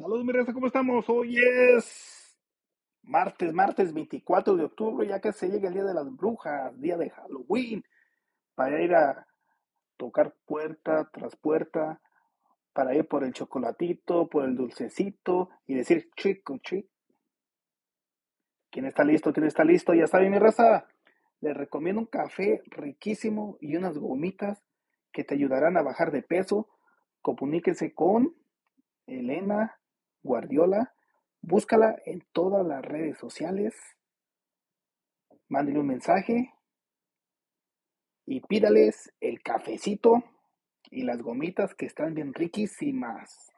Saludos, mi raza, ¿cómo estamos? Hoy es martes, martes 24 de octubre, ya que se llega el Día de las Brujas, día de Halloween, para ir a tocar puerta tras puerta, para ir por el chocolatito, por el dulcecito y decir chico, chico. ¿Quién está listo? ¿Quién está listo? Ya está bien, mi raza. Les recomiendo un café riquísimo y unas gomitas que te ayudarán a bajar de peso. Comuníquense con Elena Guardiola. Búscala en todas las redes sociales. Mándale un mensaje y pídales el cafecito y las gomitas que están bien riquísimas.